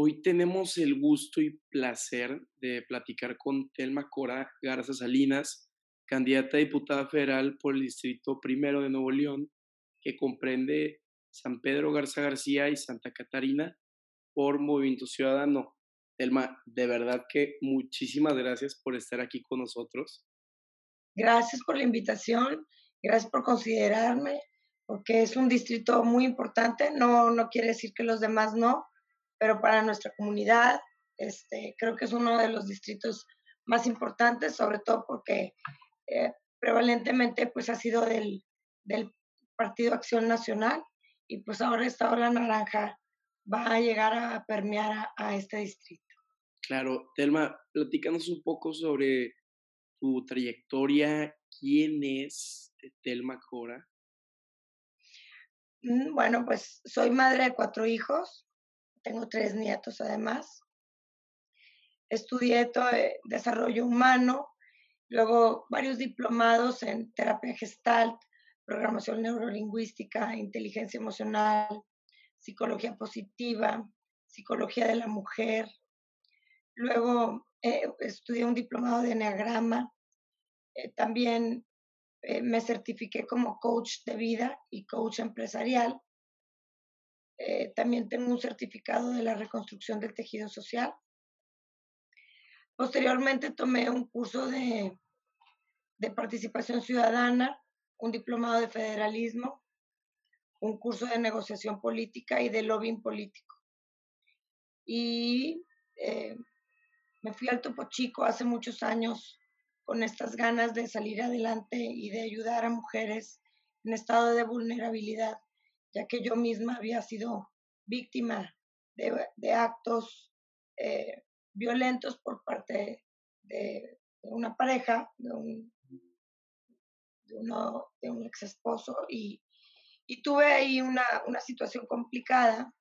Hoy tenemos el gusto y placer de platicar con Telma Cora Garza Salinas, candidata a diputada federal por el Distrito Primero de Nuevo León, que comprende San Pedro Garza García y Santa Catarina por Movimiento Ciudadano. Telma, de verdad que muchísimas gracias por estar aquí con nosotros. Gracias por la invitación, gracias por considerarme, porque es un distrito muy importante, no, no quiere decir que los demás no, pero para nuestra comunidad este, creo que es uno de los distritos más importantes, sobre todo porque eh, prevalentemente pues ha sido del, del Partido Acción Nacional y pues ahora esta ola naranja va a llegar a permear a, este distrito. Claro, Telma, platícanos un poco sobre tu trayectoria, quién es Telma Cora. Mm, bueno, pues soy madre de cuatro hijos, tengo tres nietos además. Estudié todo desarrollo humano, luego varios diplomados en terapia gestalt, programación neurolingüística, inteligencia emocional, psicología positiva, psicología de la mujer. Luego eh, estudié un diplomado de enneagrama. Eh, también eh, me certifiqué como coach de vida y coach empresarial. Eh, también tengo un certificado de la reconstrucción del tejido social. Posteriormente tomé un curso de, de participación ciudadana, un diplomado de federalismo, un curso de negociación política y de lobbying político. Y eh, me fui al Topo Chico hace muchos años con estas ganas de salir adelante y de ayudar a mujeres en estado de vulnerabilidad ya que yo misma había sido víctima de, actos eh, violentos por parte de, una pareja, de un, de un ex esposo, y, tuve ahí una, situación complicada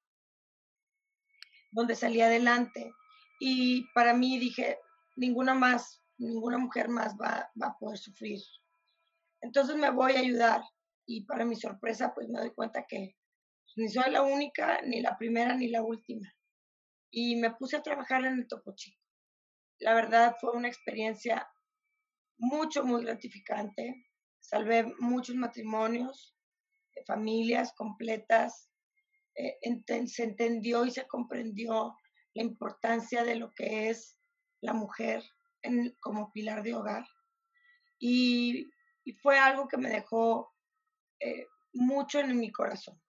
donde salí adelante. Y para mí dije, ninguna más, ninguna mujer más va, va a poder sufrir. Entonces me voy a ayudar y para mi sorpresa pues me doy cuenta que ni soy la única, ni la primera, ni la última. Y me puse a trabajar en el Topo Chico. La verdad fue una experiencia mucho, muy gratificante. Salvé muchos matrimonios, familias completas. Eh, se entendió y se comprendió la importancia de lo que es la mujer como pilar de hogar. Y, fue algo que me dejó eh, mucho en mi corazón.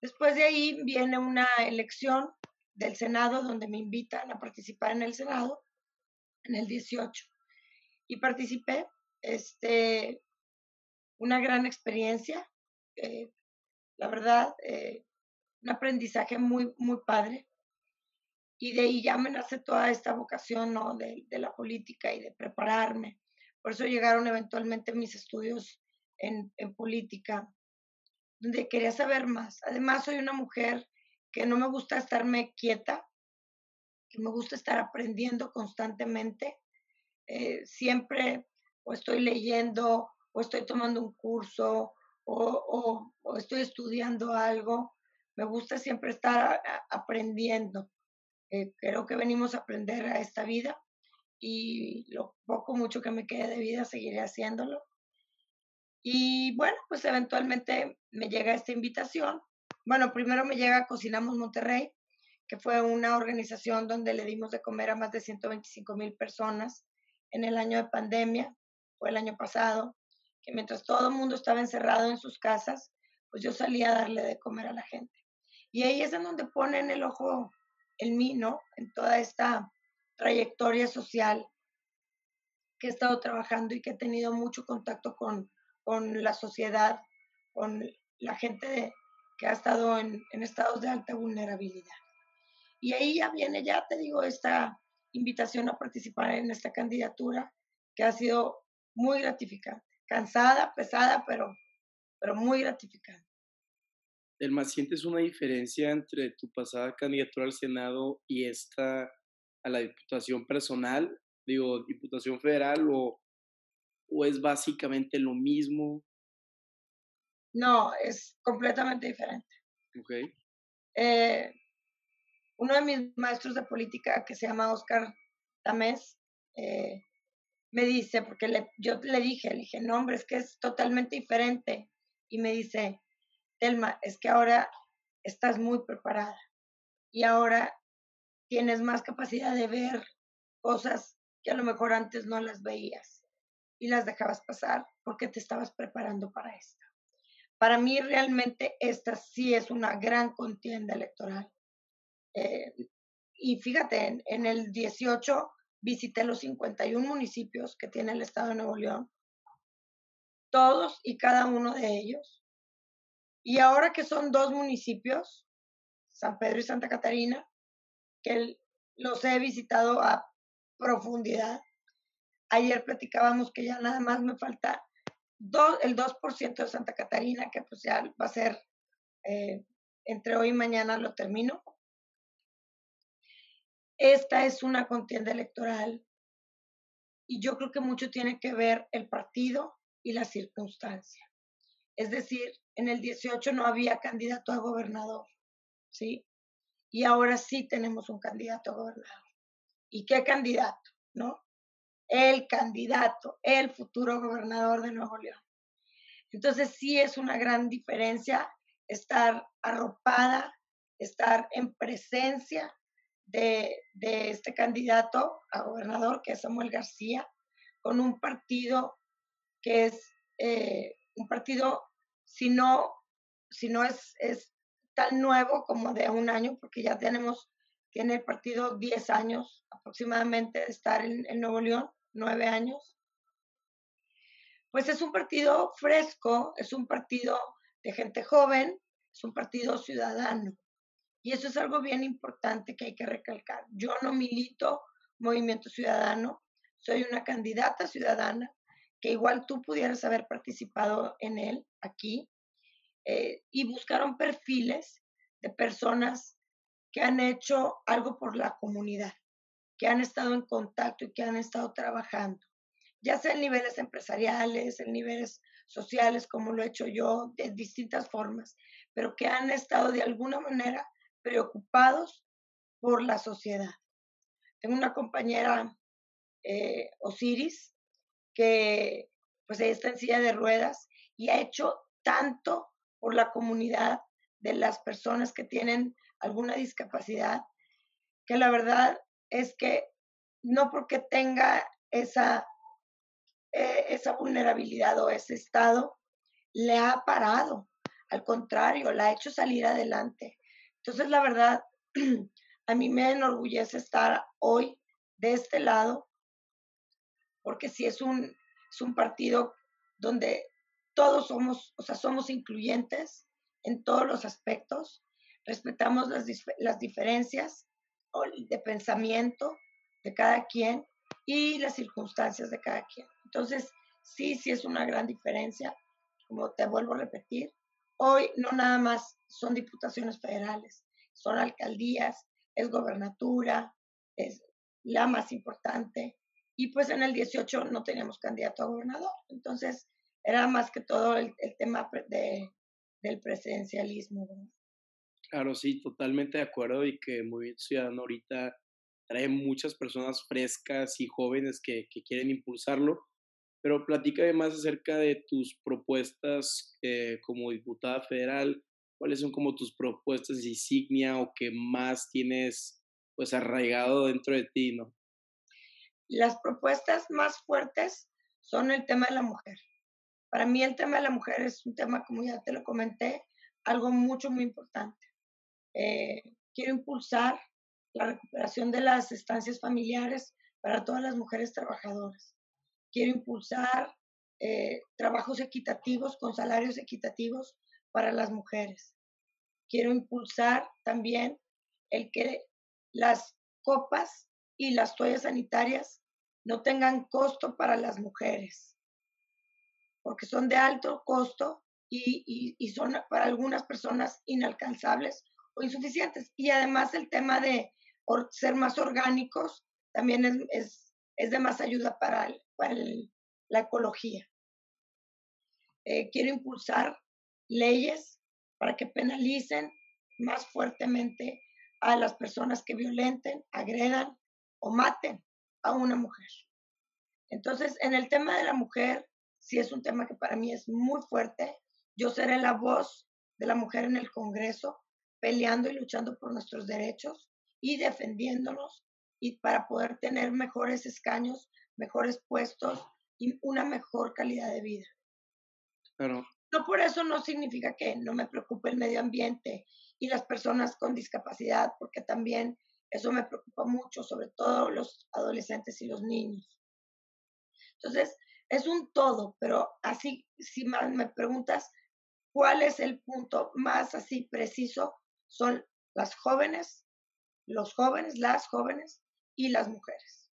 Después de ahí viene una elección del Senado donde me invitan a participar en el Senado en el 18 y participé. Este, una gran experiencia, eh, la verdad, eh, un aprendizaje muy, muy padre. Y de ahí ya me nace toda esta vocación ¿no? de, de la política y de prepararme. Por eso llegaron eventualmente mis estudios en, política, donde quería saber más. Además, soy una mujer que no me gusta estarme quieta, que me gusta estar aprendiendo constantemente. Eh, siempre o estoy leyendo o estoy tomando un curso o, estoy estudiando algo. Me gusta siempre estar aprendiendo. Eh, creo que venimos a aprender a esta vida y lo poco, mucho que me quede de vida seguiré haciéndolo. Y bueno, pues eventualmente me llega esta invitación. Bueno, primero me llega Cocinamos Monterrey, que fue una organización donde le dimos de comer a más de 125 mil personas en el año de pandemia, fue el año pasado, que mientras todo el mundo estaba encerrado en sus casas, pues yo salía a darle de comer a la gente. Y ahí es en donde ponen el ojo en mí, ¿no? En toda esta trayectoria social que he estado trabajando y que he tenido mucho contacto con con la sociedad, con la gente que ha estado en, estados de alta vulnerabilidad. Y ahí ya viene, ya te digo, esta invitación a participar en esta candidatura que ha sido muy gratificante. Cansada, pesada, pero, pero muy gratificante. Elma, ¿sientes una diferencia entre tu pasada candidatura al Senado y esta a la diputación personal? Digo, diputación federal o o es básicamente lo mismo? No, es completamente diferente. Ok. Eh, uno de mis maestros de política que se llama Oscar Tamés, eh, me dice, porque le, yo le dije, le dije, no, hombre, es que es totalmente diferente. Y me dice, Telma, es que ahora estás muy preparada y ahora tienes más capacidad de ver cosas que a lo mejor antes no las veías y las dejabas pasar porque te estabas preparando para esta. Para mí realmente esta sí es una gran contienda electoral. Eh, y fíjate, en, el 18 visité los 51 municipios que tiene el estado de Nuevo León, todos y cada uno de ellos. Y ahora que son dos municipios, San Pedro y Santa Catarina, que los he visitado a profundidad. Ayer platicábamos que ya nada más me falta el 2% de Santa Catarina, que pues ya va a ser eh, entre hoy y mañana lo termino. Esta es una contienda electoral y yo creo que mucho tiene que ver el partido y la circunstancia. Es decir, en el 18 no había candidato a gobernador, ¿sí? Y ahora sí tenemos un candidato a gobernador. ¿Y qué candidato? ¿No? El candidato, el futuro gobernador de Nuevo León. Entonces sí es una gran diferencia estar arropada, estar en presencia de, este candidato a gobernador, que es Samuel García, con un partido que es eh, un partido, si no, si no es, es tan nuevo como de un año, porque ya tenemos, tiene el partido 10 años aproximadamente de estar en, en Nuevo León, 9 años. Pues es un partido fresco, es un partido de gente joven, es un partido ciudadano. Y eso es algo bien importante que hay que recalcar. Yo no milito Movimiento Ciudadano, soy una candidata ciudadana que igual tú pudieras haber participado en él aquí. Eh, y buscaron perfiles de personas que han hecho algo por la comunidad, que han estado en contacto y que han estado trabajando, ya sea en niveles empresariales, en niveles sociales, como lo he hecho yo, de distintas formas, pero que han estado de alguna manera preocupados por la sociedad. Tengo una compañera, eh, Osiris, que pues ella está en silla de ruedas y ha hecho tanto por la comunidad de las personas que tienen alguna discapacidad, que la verdad es que no porque tenga esa, eh, esa vulnerabilidad o ese estado, le ha parado. Al contrario, la ha hecho salir adelante. Entonces, la verdad, a mí me enorgullece estar hoy de este lado, porque si es un, es un partido donde todos somos, o sea, somos incluyentes en todos los aspectos, respetamos las, las diferencias de pensamiento de cada quien y las circunstancias de cada quien. Entonces, sí, sí es una gran diferencia, como te vuelvo a repetir, Hoy no nada más son diputaciones federales, son alcaldías, es gobernatura, es la más importante. Y pues en el 18 no teníamos candidato a gobernador. Entonces era más que todo el, tema de, del presidencialismo. Claro, sí, totalmente de acuerdo y que Movimiento Ciudadano ahorita trae muchas personas frescas y jóvenes que, que quieren impulsarlo pero platícame más acerca de tus propuestas eh, como diputada federal. ¿Cuáles son como tus propuestas insignia o que más tienes pues arraigado dentro de ti, no? Las propuestas más fuertes son el tema de la mujer. Para mí el tema de la mujer es un tema, como ya te lo comenté, algo mucho, muy importante. Eh, quiero impulsar la recuperación de las estancias familiares para todas las mujeres trabajadoras quiero impulsar eh, trabajos equitativos con salarios equitativos para las mujeres. Quiero impulsar también el que las copas y las toallas sanitarias no tengan costo para las mujeres, porque son de alto costo y, son para algunas personas inalcanzables insuficientes. Y además el tema de ser más orgánicos también es, es de más ayuda para, para la ecología. Eh, quiero impulsar leyes para que penalicen más fuertemente a las personas que violenten, agredan o maten a una mujer. Entonces, en el tema de la mujer, sí es un tema que para mí es muy fuerte. Yo seré la voz de la mujer en el Congreso, peleando y luchando por nuestros derechos y defendiéndonos y para poder tener mejores escaños, mejores puestos y una mejor calidad de vida. No por eso no significa que no me preocupe el medio ambiente y las personas con discapacidad, porque también eso me preocupa mucho, sobre todo los adolescentes y los niños. Entonces, es un todo, pero así, si me preguntas cuál es el punto más así preciso, son las jóvenes, los jóvenes, las jóvenes y las mujeres.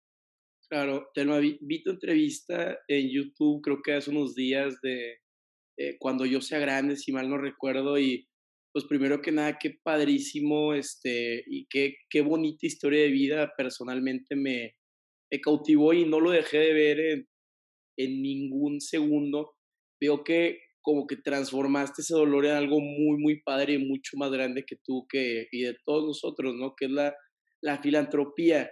Claro, Telma, vi, vi tu entrevista en YouTube, creo que hace unos días de eh, cuando yo sea grande, si mal no recuerdo, y pues primero que nada, qué padrísimo, este, y qué, qué bonita historia de vida personalmente me, me cautivó y no lo dejé de ver en, en ningún segundo. Veo que como que transformaste ese dolor en algo muy, muy padre y mucho más grande que tú que, y de todos nosotros, ¿no? Que es la, la filantropía.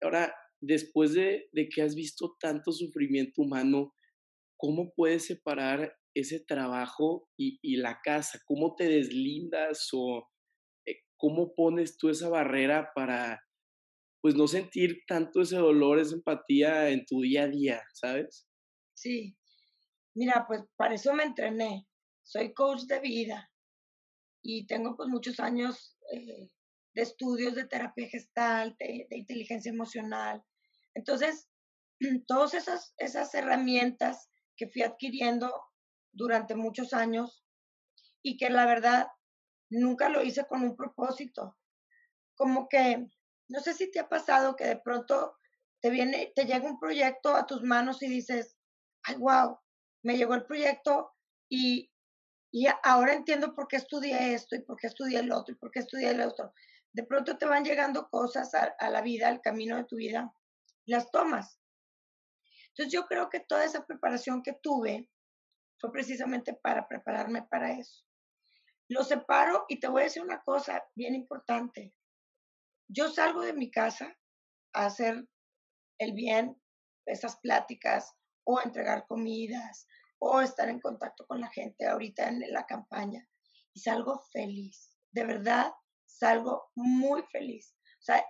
Ahora, después de, de que has visto tanto sufrimiento humano, ¿cómo puedes separar ese trabajo y, y la casa? ¿Cómo te deslindas o eh, cómo pones tú esa barrera para, pues, no sentir tanto ese dolor, esa empatía en tu día a día, ¿sabes? Sí, mira, pues para eso me entrené. Soy coach de vida y tengo pues muchos años eh, de estudios de terapia gestal, de, de inteligencia emocional. Entonces, todas esas, esas herramientas que fui adquiriendo durante muchos años y que la verdad nunca lo hice con un propósito. Como que, no sé si te ha pasado que de pronto te viene, te llega un proyecto a tus manos y dices, ay, wow, me llegó el proyecto y, y ahora entiendo por qué estudié esto y por qué estudié el otro y por qué estudié el otro. De pronto te van llegando cosas a, a la vida, al camino de tu vida, las tomas. Entonces yo creo que toda esa preparación que tuve fue precisamente para prepararme para eso. Lo separo y te voy a decir una cosa bien importante. Yo salgo de mi casa a hacer el bien, esas pláticas o entregar comidas o estar en contacto con la gente ahorita en la campaña y salgo feliz. De verdad, salgo muy feliz. O sea,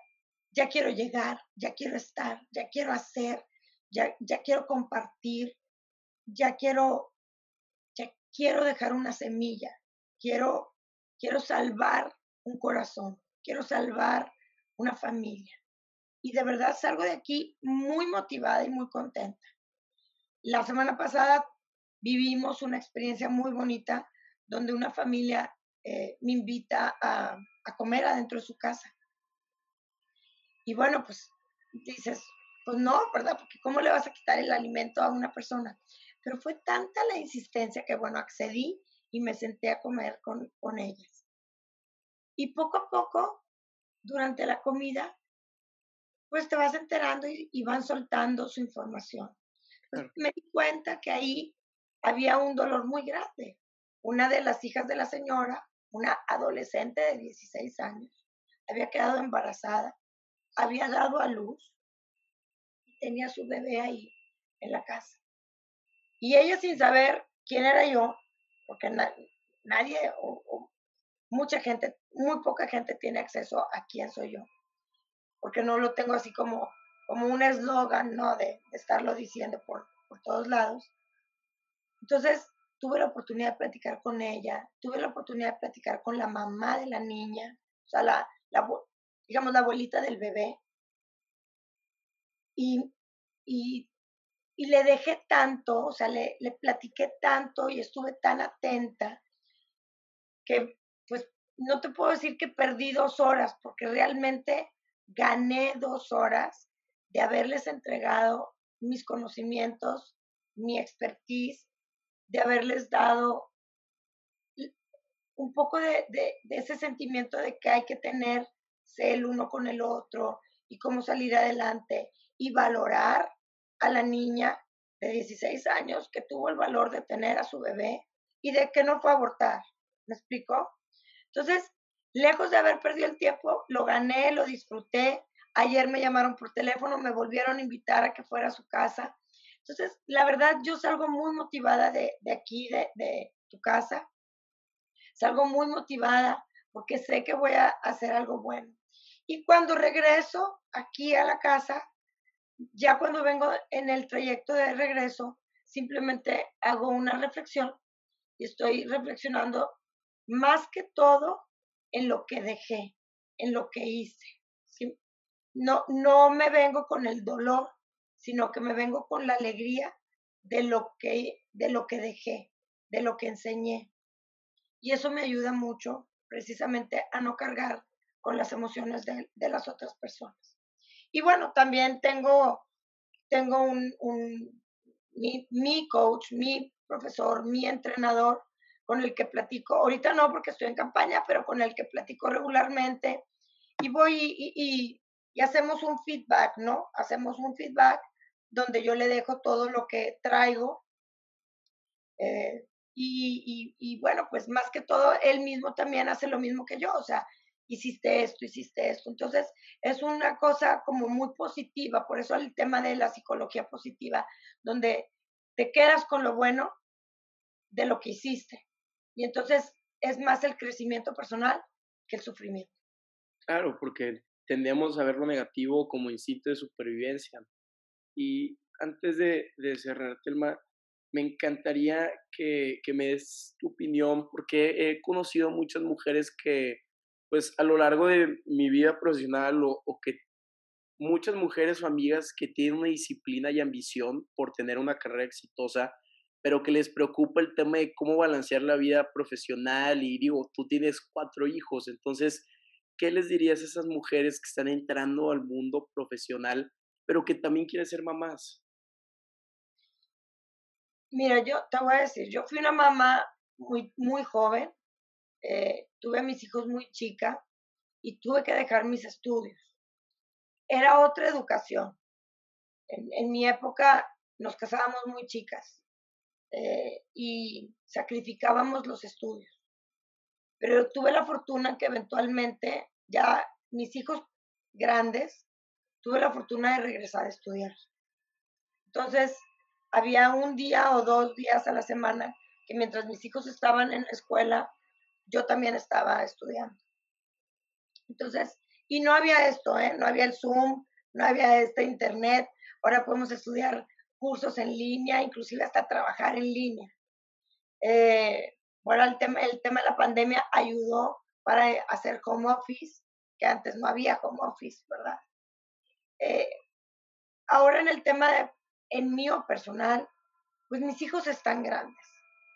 ya quiero llegar, ya quiero estar, ya quiero hacer, ya, ya quiero compartir, ya quiero quiero dejar una semilla, quiero, quiero salvar un corazón, quiero salvar una familia. Y de verdad salgo de aquí muy motivada y muy contenta. La semana pasada vivimos una experiencia muy bonita donde una familia eh, me invita a, a comer adentro de su casa. Y bueno, pues dices, pues no, ¿verdad? Porque ¿cómo le vas a quitar el alimento a una persona? Pero fue tanta la insistencia que, bueno, accedí y me senté a comer con, con ellas. Y poco a poco, durante la comida, pues te vas enterando y, y van soltando su información. Pues me di cuenta que ahí había un dolor muy grande. Una de las hijas de la señora, una adolescente de 16 años, había quedado embarazada, había dado a luz y tenía su bebé ahí en la casa. Y ella sin saber quién era yo, porque nadie o, mucha gente, muy poca gente tiene acceso a quién soy yo, porque no lo tengo así como, como un eslogan, ¿no? De, de, estarlo diciendo por, por todos lados. Entonces, tuve la oportunidad de platicar con ella, tuve la oportunidad de platicar con la mamá de la niña, o sea, la, la digamos, la abuelita del bebé. Y, y y le dejé tanto, o sea, le, le, platiqué tanto y estuve tan atenta que pues no te puedo decir que perdí dos horas, porque realmente gané dos horas de haberles entregado mis conocimientos, mi expertise, de haberles dado un poco de, ese sentimiento de que hay que tener el uno con el otro y cómo salir adelante y valorar a la niña de 16 años que tuvo el valor de tener a su bebé y de que no fue a abortar. ¿Me explico? Entonces, lejos de haber perdido el tiempo, lo gané, lo disfruté. Ayer me llamaron por teléfono, me volvieron a invitar a que fuera a su casa. Entonces, la verdad, yo salgo muy motivada de, aquí, de, de tu casa. Salgo muy motivada porque sé que voy a hacer algo bueno. Y cuando regreso aquí a la casa, ya cuando vengo en el trayecto de regreso, simplemente hago una reflexión y estoy reflexionando más que todo en lo que dejé, en lo que hice. No, no me vengo con el dolor, sino que me vengo con la alegría de lo que, de lo que dejé, de lo que enseñé. Y eso me ayuda mucho precisamente a no cargar con las emociones de, las otras personas. Y bueno, también tengo, tengo un, mi, mi, coach, mi profesor, mi entrenador, con el que platico, ahorita no porque estoy en campaña, pero con el que platico regularmente. Y voy y, hacemos un feedback, ¿no? Hacemos un feedback donde yo le dejo todo lo que traigo. Eh, y, y, bueno, pues más que todo, él mismo también hace lo mismo que yo, o sea, hiciste esto, hiciste esto. Entonces, es una cosa como muy positiva, por eso el tema de la psicología positiva, donde te quedas con lo bueno de lo que hiciste. Y entonces es más el crecimiento personal que el sufrimiento. Claro, porque tendemos a ver lo negativo como instinto de supervivencia. Y antes de, de cerrar el tema, me encantaría que, que, me des tu opinión, porque he conocido muchas mujeres que pues a lo largo de mi vida profesional o, o que muchas mujeres o amigas que tienen una disciplina y ambición por tener una carrera exitosa, pero que les preocupa el tema de cómo balancear la vida profesional y digo, tú tienes cuatro hijos, entonces, ¿qué les dirías a esas mujeres que están entrando al mundo profesional, pero que también quieren ser mamás? Mira, yo te voy a decir, yo fui una mamá muy, muy joven, eh, tuve a mis hijos muy chica y tuve que dejar mis estudios. Era otra educación. En, mi época nos casábamos muy chicas eh, y sacrificábamos los estudios. Pero tuve la fortuna que eventualmente ya mis hijos grandes, tuve la fortuna de regresar a estudiar. Entonces, había un día o dos días a la semana que mientras mis hijos estaban en la escuela, yo también estaba estudiando. Entonces, y no había esto, ¿eh? no había el Zoom, no había este Internet. Ahora podemos estudiar cursos en línea, inclusive hasta trabajar en línea. Eh, bueno, el tema, el tema de la pandemia ayudó para hacer home office, que antes no había home office, ¿verdad? Eh, ahora en el tema de, en mío personal, pues mis hijos están grandes.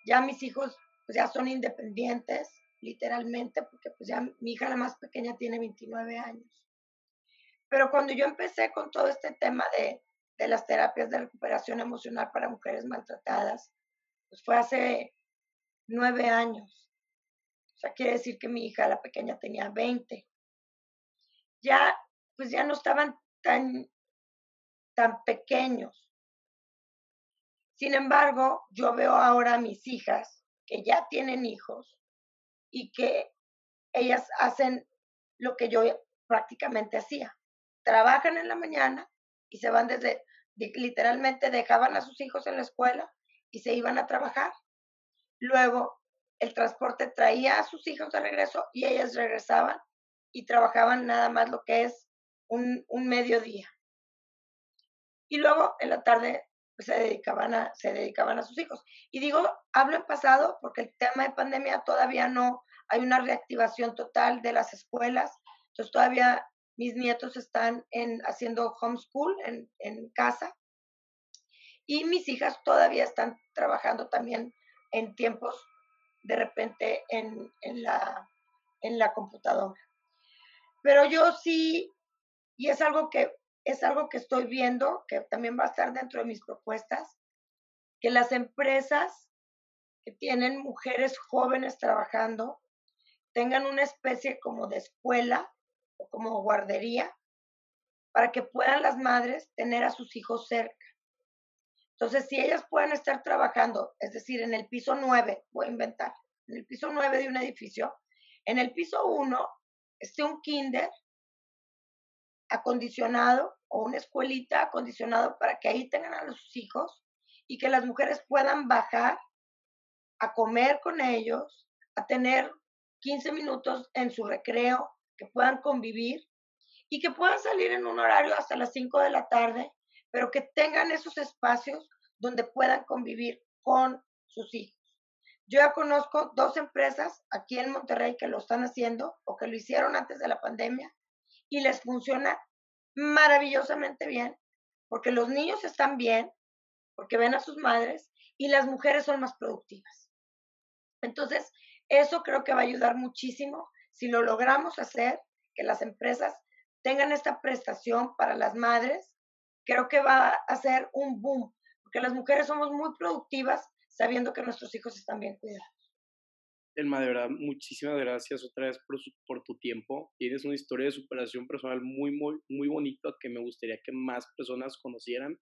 Ya mis hijos pues ya son independientes, literalmente, porque pues ya mi hija la más pequeña tiene 29 años. Pero cuando yo empecé con todo este tema de, de las terapias de recuperación emocional para mujeres maltratadas, pues fue hace nueve años. O sea, quiere decir que mi hija, la pequeña, tenía 20. Ya, pues ya no estaban tan, tan pequeños. Sin embargo, yo veo ahora a mis hijas que ya tienen hijos y que ellas hacen lo que yo prácticamente hacía. Trabajan en la mañana y se van desde, literalmente dejaban a sus hijos en la escuela y se iban a trabajar. Luego el transporte traía a sus hijos de regreso y ellas regresaban y trabajaban nada más lo que es un, un mediodía. Y luego en la tarde pues, se, dedicaban a, se dedicaban a sus hijos. Y digo, hablo en pasado porque el tema de pandemia todavía no hay una reactivación total de las escuelas. Entonces todavía mis nietos están en, haciendo homeschool en, en casa. Y mis hijas todavía están trabajando también en tiempos de repente en, en, la, en la computadora. Pero yo sí, y es algo que es algo que estoy viendo, que también va a estar dentro de mis propuestas, que las empresas que tienen mujeres jóvenes trabajando tengan una especie como de escuela o como guardería para que puedan las madres tener a sus hijos cerca. Entonces, si ellas pueden estar trabajando, es decir, en el piso 9, voy a inventar, en el piso 9 de un edificio, en el piso 1 esté un kinder acondicionado o una escuelita acondicionado para que ahí tengan a sus hijos y que las mujeres puedan bajar a comer con ellos, a tener 15 minutos en su recreo, que puedan convivir y que puedan salir en un horario hasta las 5 de la tarde, pero que tengan esos espacios donde puedan convivir con sus hijos. Yo ya conozco dos empresas aquí en Monterrey que lo están haciendo o que lo hicieron antes de la pandemia y les funciona maravillosamente bien porque los niños están bien, porque ven a sus madres y las mujeres son más productivas. Entonces, eso creo que va a ayudar muchísimo si lo logramos hacer, que las empresas tengan esta prestación para las madres, creo que va a ser un boom, porque las mujeres somos muy productivas sabiendo que nuestros hijos están bien cuidados. Elma, de verdad, muchísimas gracias otra vez por, por, tu tiempo. Tienes una historia de superación personal muy, muy, muy bonita que me gustaría que más personas conocieran.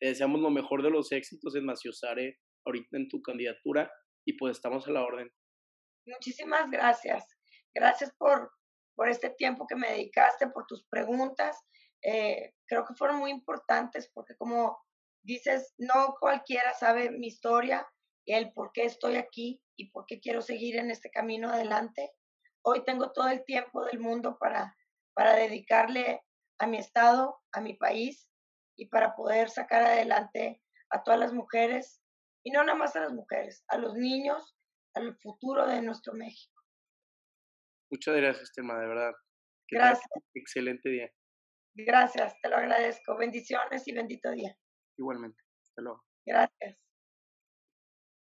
Te deseamos lo mejor de los éxitos en Maciosare ahorita en tu candidatura y pues estamos a la orden. Muchísimas gracias. Gracias por, por este tiempo que me dedicaste, por tus preguntas. Eh, creo que fueron muy importantes porque como dices, no cualquiera sabe mi historia el por qué estoy aquí y por qué quiero seguir en este camino adelante. Hoy tengo todo el tiempo del mundo para, para dedicarle a mi estado, a mi país y para poder sacar adelante a todas las mujeres y no nada más a las mujeres, a los niños, al futuro de nuestro México. Muchas gracias, tema, de verdad. gracias. Excelente día. Gracias, te lo agradezco. Bendiciones y bendito día. Igualmente. Hasta luego. Gracias.